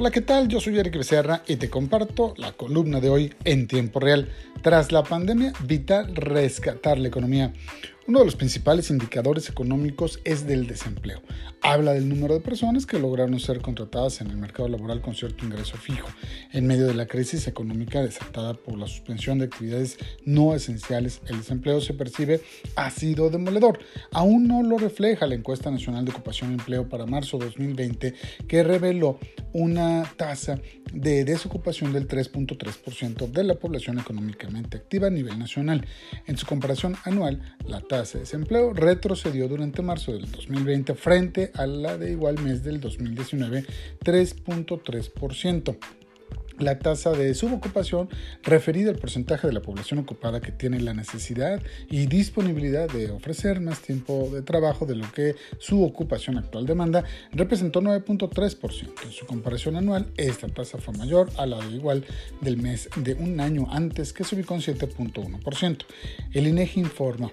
Hola, ¿qué tal? Yo soy Eric Becerra y te comparto la columna de hoy en tiempo real. Tras la pandemia, vital rescatar la economía. Uno de los principales indicadores económicos es del desempleo. Habla del número de personas que lograron ser contratadas en el mercado laboral con cierto ingreso fijo, en medio de la crisis económica desatada por la suspensión de actividades no esenciales. El desempleo se percibe ha sido demoledor. Aún no lo refleja la encuesta nacional de ocupación y empleo para marzo 2020, que reveló una tasa de desocupación del 3.3% de la población económicamente activa a nivel nacional. En su comparación anual, la tasa de desempleo retrocedió durante marzo del 2020 frente a la de igual mes del 2019, 3.3% la tasa de subocupación referida al porcentaje de la población ocupada que tiene la necesidad y disponibilidad de ofrecer más tiempo de trabajo de lo que su ocupación actual demanda, representó 9.3%. En su comparación anual, esta tasa fue mayor a la de igual del mes de un año antes, que se ubicó en 7.1%. El INEGI informa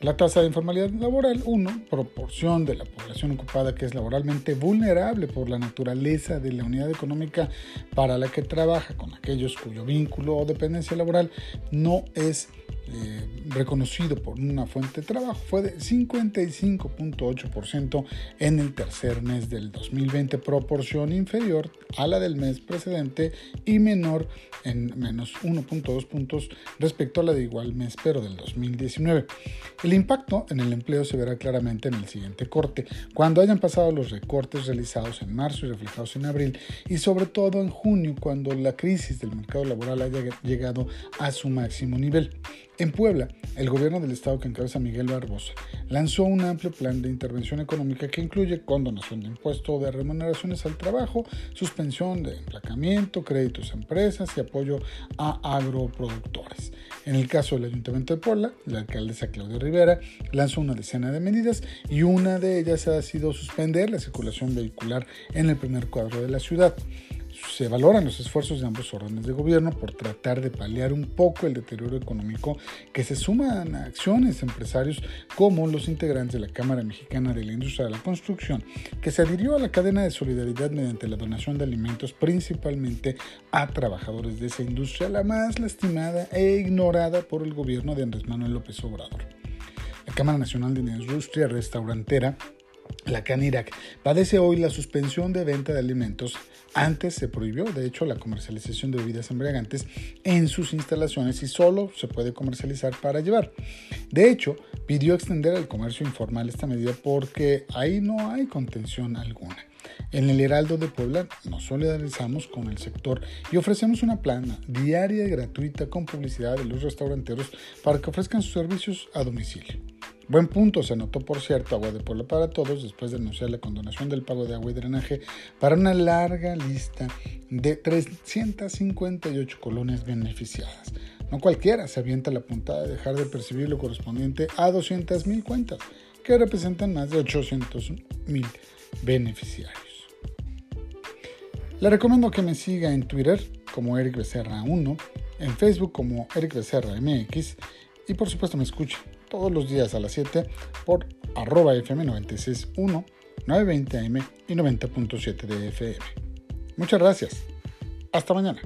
la tasa de informalidad laboral, 1, proporción de la población ocupada que es laboralmente vulnerable por la naturaleza de la unidad económica para la que trabaja trabaja con aquellos cuyo vínculo o dependencia laboral no es eh, reconocido por una fuente de trabajo fue de 55.8% en el tercer mes del 2020, proporción inferior a la del mes precedente y menor en menos 1.2 puntos respecto a la de igual mes pero del 2019. El impacto en el empleo se verá claramente en el siguiente corte, cuando hayan pasado los recortes realizados en marzo y reflejados en abril y sobre todo en junio cuando la crisis del mercado laboral haya llegado a su máximo nivel. En Puebla, el gobierno del estado que encabeza Miguel Barbosa lanzó un amplio plan de intervención económica que incluye condonación de impuestos de remuneraciones al trabajo, suspensión de emplacamiento, créditos a empresas y apoyo a agroproductores. En el caso del Ayuntamiento de Puebla, la alcaldesa Claudia Rivera lanzó una decena de medidas y una de ellas ha sido suspender la circulación vehicular en el primer cuadro de la ciudad se valoran los esfuerzos de ambos órdenes de gobierno por tratar de paliar un poco el deterioro económico que se suman a acciones empresarios como los integrantes de la Cámara Mexicana de la Industria de la Construcción, que se adhirió a la cadena de solidaridad mediante la donación de alimentos principalmente a trabajadores de esa industria, la más lastimada e ignorada por el gobierno de Andrés Manuel López Obrador. La Cámara Nacional de Industria Restaurantera la CANIRAC padece hoy la suspensión de venta de alimentos. Antes se prohibió, de hecho, la comercialización de bebidas embriagantes en sus instalaciones y solo se puede comercializar para llevar. De hecho, pidió extender el comercio informal esta medida porque ahí no hay contención alguna. En el Heraldo de Puebla nos solidarizamos con el sector y ofrecemos una plana diaria y gratuita con publicidad de los restauranteros para que ofrezcan sus servicios a domicilio. Buen punto se anotó, por cierto, Agua de Puebla para Todos después de anunciar la condonación del pago de agua y drenaje para una larga lista de 358 colonias beneficiadas. No cualquiera se avienta la puntada de dejar de percibir lo correspondiente a 200.000 cuentas, que representan más de 800.000 beneficiarios. Le recomiendo que me siga en Twitter como Eric Becerra 1, en Facebook como Eric Becerra MX y por supuesto me escuche todos los días a las 7 por arroba FM 961, 920 AM y 90.7 de FM. Muchas gracias. Hasta mañana.